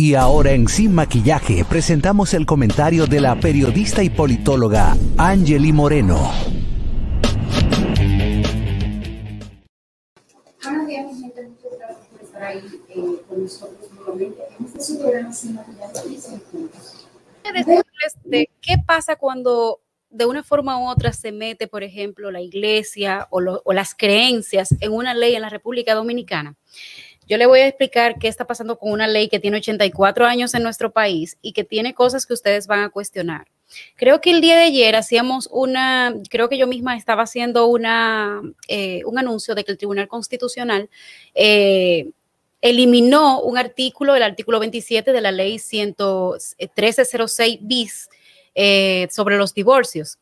Y ahora en Sin Maquillaje presentamos el comentario de la periodista y politóloga Angeli Moreno. Buenos días, mi gente. Muchas gracias por estar ahí eh, con nosotros nuevamente en este su programa Sin Maquillaje y Sin Puntos. Decirles de qué pasa cuando de una forma u otra se mete, por ejemplo, la iglesia o, lo, o las creencias en una ley en la República Dominicana. Yo le voy a explicar qué está pasando con una ley que tiene 84 años en nuestro país y que tiene cosas que ustedes van a cuestionar. Creo que el día de ayer hacíamos una, creo que yo misma estaba haciendo una, eh, un anuncio de que el Tribunal Constitucional eh, eliminó un artículo, el artículo 27 de la ley 1306 bis eh, sobre los divorcios.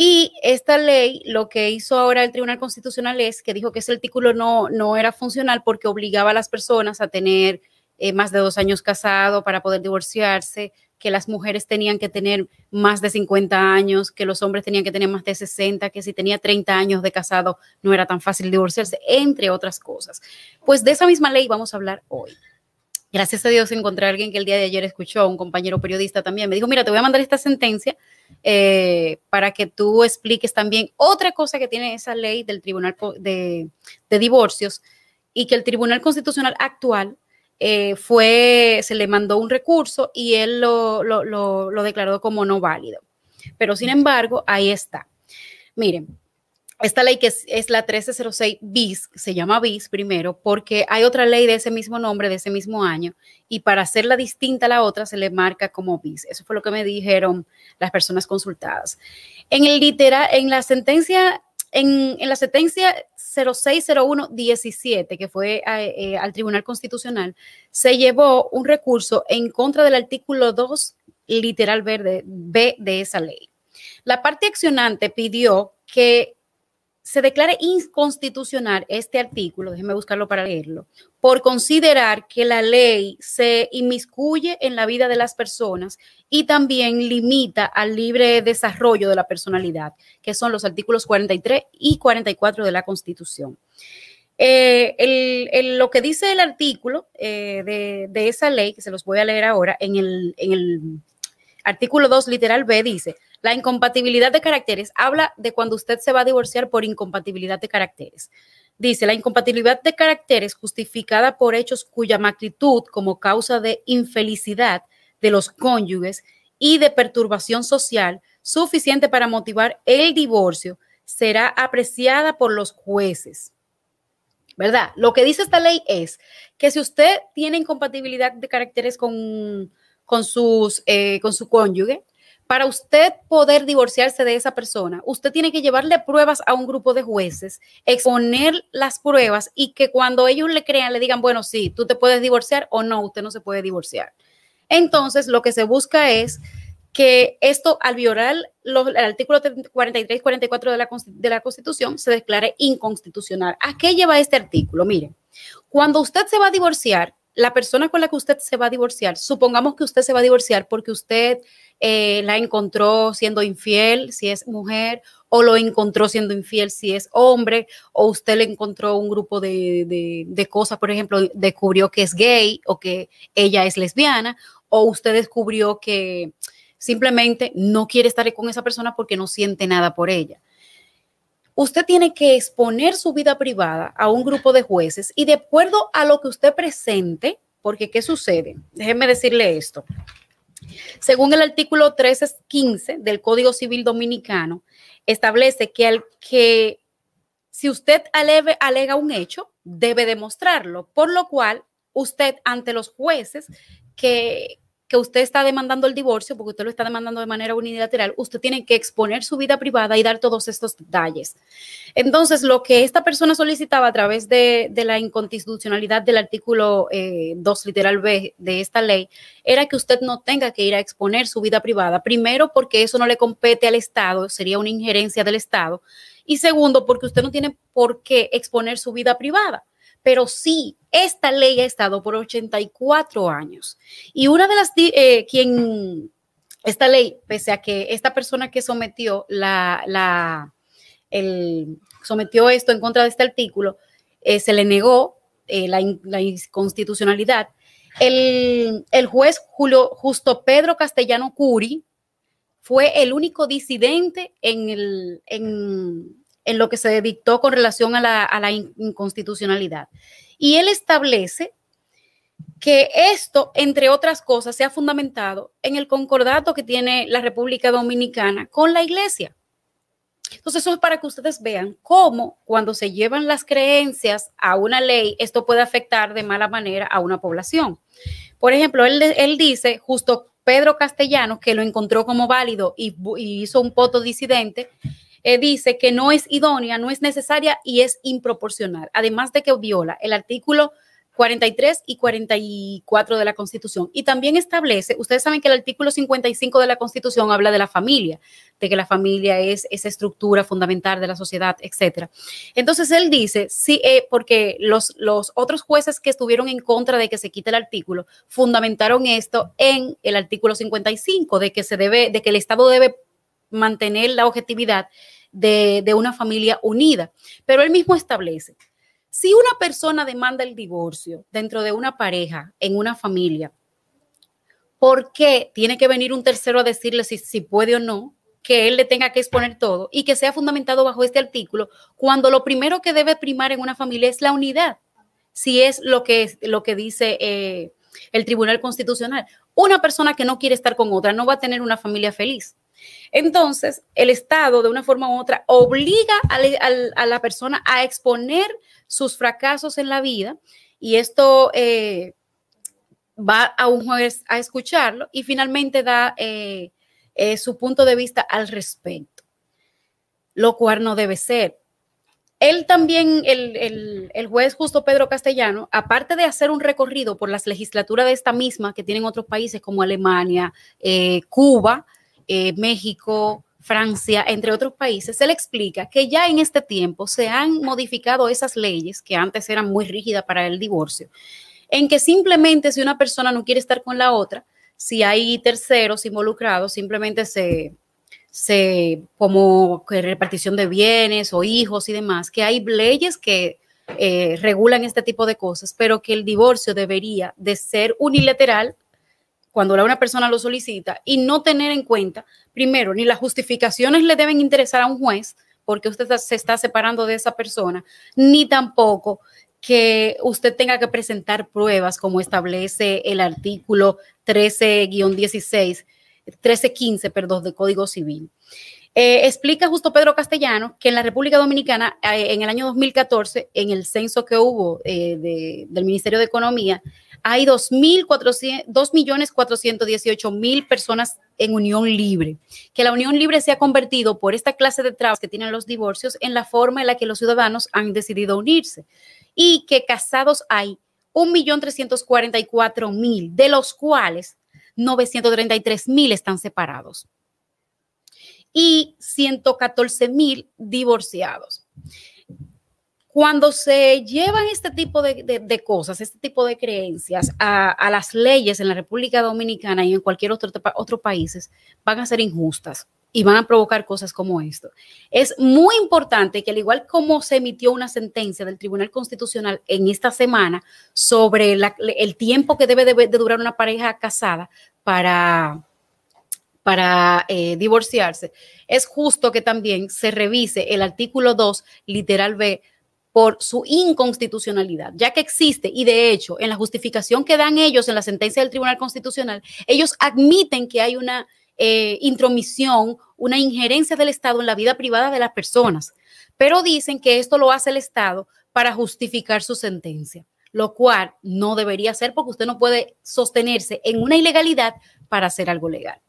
Y esta ley, lo que hizo ahora el Tribunal Constitucional es que dijo que ese artículo no, no era funcional porque obligaba a las personas a tener eh, más de dos años casado para poder divorciarse, que las mujeres tenían que tener más de 50 años, que los hombres tenían que tener más de 60, que si tenía 30 años de casado no era tan fácil divorciarse, entre otras cosas. Pues de esa misma ley vamos a hablar hoy. Gracias a Dios encontré a alguien que el día de ayer escuchó, un compañero periodista también, me dijo, mira, te voy a mandar esta sentencia eh, para que tú expliques también otra cosa que tiene esa ley del Tribunal de, de Divorcios y que el Tribunal Constitucional actual eh, fue, se le mandó un recurso y él lo, lo, lo, lo declaró como no válido. Pero sin embargo, ahí está. Miren, esta ley que es, es, la 1306 bis, se llama bis primero, porque hay otra ley de ese mismo nombre, de ese mismo año, y para hacerla distinta a la otra se le marca como bis. Eso fue lo que me dijeron las personas consultadas. En el literal, en la sentencia, en, en la sentencia 060117, que fue eh, al Tribunal Constitucional, se llevó un recurso en contra del artículo 2, literal verde, B de esa ley. La parte accionante pidió que se declare inconstitucional este artículo, déjeme buscarlo para leerlo, por considerar que la ley se inmiscuye en la vida de las personas y también limita al libre desarrollo de la personalidad, que son los artículos 43 y 44 de la Constitución. Eh, el, lo que dice el artículo eh, de, de, esa ley, que se los voy a leer ahora, en el artículo 2, literal B, dice, la incompatibilidad de caracteres habla de cuando usted se va a divorciar por incompatibilidad de caracteres. Dice, la incompatibilidad de caracteres justificada por hechos cuya magnitud como causa de infelicidad de los cónyuges y de perturbación social suficiente para motivar el divorcio será apreciada por los jueces. ¿Verdad? Lo que dice esta ley es que si usted tiene incompatibilidad de caracteres con, con, sus, eh, con su cónyuge, para usted poder divorciarse de esa persona, usted tiene que llevarle pruebas a un grupo de jueces, exponer las pruebas y que cuando ellos le crean, le digan, bueno, sí, tú te puedes divorciar o no, usted no se puede divorciar. Entonces, lo que se busca es que esto, al violar los, el artículo 43 44 de la, de la Constitución, se declare inconstitucional. ¿A qué lleva este artículo? Miren, cuando usted se va a divorciar, la persona con la que usted se va a divorciar, supongamos que usted se va a divorciar porque usted eh, la encontró siendo infiel, si es mujer, o lo encontró siendo infiel si es hombre, o usted le encontró un grupo de, de, de, cosas, por ejemplo, descubrió que es gay o que ella es lesbiana, o usted descubrió que simplemente no quiere estar con esa persona porque no siente nada por ella. Usted tiene que exponer su vida privada a un grupo de jueces y de acuerdo a lo que usted presente, porque ¿qué sucede? Déjenme decirle esto. Según el artículo 1315 del Código Civil Dominicano, establece que, al, que si usted alega un hecho, debe demostrarlo, por lo cual usted ante los jueces que, que usted está demandando el divorcio, porque usted lo está demandando de manera unilateral, usted tiene que exponer su vida privada y dar todos estos detalles. Entonces, lo que esta persona solicitaba a través de, la inconstitucionalidad del artículo 2 eh, literal B de esta ley era que usted no tenga que ir a exponer su vida privada. Primero, porque eso no le compete al Estado, sería una injerencia del Estado. Y segundo, porque usted no tiene por qué exponer su vida privada pero sí, esta ley ha estado por 84 años. Y una de las, eh, quien, esta ley, pese a que esta persona que sometió la, la el, sometió esto en contra de este artículo, eh, se le negó eh, la, la, inconstitucionalidad. El, el, juez Julio Justo Pedro Castellano Curi fue el único disidente en, el, en, en lo que se dictó con relación a la, inconstitucionalidad. Y él establece que esto, entre otras cosas, se ha fundamentado en el concordato que tiene la República Dominicana con la Iglesia. Entonces, eso es para que ustedes vean cómo cuando se llevan las creencias a una ley, esto puede afectar de mala manera a una población. Por ejemplo, él, él dice, justo Pedro Castellano, que lo encontró como válido y, y hizo un voto disidente, eh, dice que no es idónea, no es necesaria y es improporcional, además de que viola el artículo 43 y 44 de la Constitución. Y también establece, ustedes saben que el artículo 55 de la Constitución habla de la familia, de que la familia es esa estructura fundamental de la sociedad, etcétera. Entonces él dice, sí, eh, porque los, los otros jueces que estuvieron en contra de que se quite el artículo fundamentaron esto en el artículo 55, de que se debe, de que el Estado debe mantener la objetividad de, una familia unida. Pero él mismo establece, si una persona demanda el divorcio dentro de una pareja, en una familia, ¿por qué tiene que venir un tercero a decirle si, si puede o no? que él le tenga que exponer todo y que sea fundamentado bajo este artículo, cuando lo primero que debe primar en una familia es la unidad, si es lo que, lo que dice eh, el Tribunal Constitucional. Una persona que no quiere estar con otra no va a tener una familia feliz. Entonces, el Estado, de una forma u otra, obliga a, la persona a exponer sus fracasos en la vida y esto eh, va a un juez a escucharlo y finalmente da eh, eh, su punto de vista al respecto, lo cual no debe ser. Él también, el, el, juez justo Pedro Castellano, aparte de hacer un recorrido por las legislaturas de esta misma que tienen otros países como Alemania, Cuba, eh, México, Francia, entre otros países, le explica que ya en este tiempo se han modificado esas leyes que antes eran muy rígidas para el divorcio, en que simplemente si una persona no quiere estar con la otra, si hay terceros involucrados, simplemente se, se como repartición de bienes o hijos y demás, que hay leyes que eh, regulan este tipo de cosas, pero que el divorcio debería de ser unilateral cuando una persona lo solicita y no tener en cuenta, primero, ni las justificaciones le deben interesar a un juez porque usted se está separando de esa persona, ni tampoco que usted tenga que presentar pruebas como establece el artículo 13-16, 1315, perdón, del Código Civil. Eh, explica justo Pedro Castellano que en la República Dominicana, eh, en el año 2014, en el censo que hubo eh, del Ministerio de Economía, hay 2.418.000 personas en unión libre, que la unión libre se ha convertido por esta clase de trabas que tienen los divorcios en la forma en la que los ciudadanos han decidido unirse. Y que casados hay 1.344.000, de los cuales 933.000 están separados. Y 114.000 divorciados cuando se llevan este tipo de, cosas, este tipo de creencias a, las leyes en la República Dominicana y en cualquier otro, otro país, van a ser injustas y van a provocar cosas como esto. Es muy importante que al igual como se emitió una sentencia del Tribunal Constitucional en esta semana sobre el tiempo que debe de, durar una pareja casada para, para eh, divorciarse, es justo que también se revise el artículo 2, literal B, por su inconstitucionalidad, ya que existe, y de hecho, en la justificación que dan ellos en la sentencia del Tribunal Constitucional, ellos admiten que hay una eh, intromisión, una injerencia del Estado en la vida privada de las personas, pero dicen que esto lo hace el Estado para justificar su sentencia. lo cual no debería ser porque usted no puede sostenerse en una ilegalidad para hacer algo legal.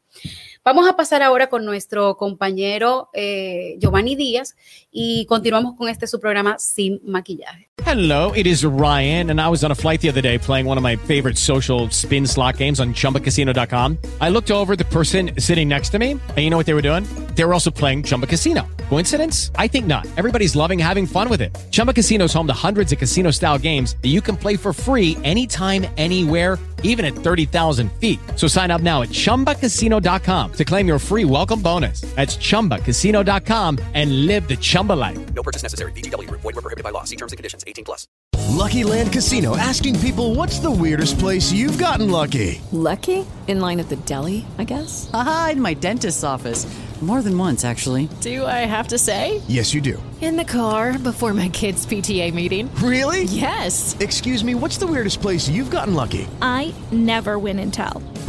Vamos a pasar ahora con nuestro compañero eh, Giovanni Díaz y continuamos con este su programa Sin Maquillaje. Hello, it is Ryan, and I was on a flight the other day playing one of my favorite social spin slot games on chumbacasino.com. I looked over the person sitting next to me, and you know what they were doing? They were also playing Chumba Casino. Coincidence? I think not. Everybody's loving having fun with it. Chumba Casino is home to hundreds of casino style games that you can play for free anytime, anywhere even at 30,000 feet. So sign up now at ChumbaCasino.com to claim your free welcome bonus. That's ChumbaCasino.com and live the Chumba life. No purchase necessary. VGW. Void were prohibited by law. See terms and conditions. 18 plus. Lucky Land Casino. Asking people, what's the weirdest place you've gotten lucky? Lucky? In line at the deli, I guess? Aha, in my dentist's office. More than once, actually. Do I have to say? Yes, you do. In the car before my kids' PTA meeting. Really? Yes. Excuse me, what's the weirdest place you've gotten lucky? I never win and tell.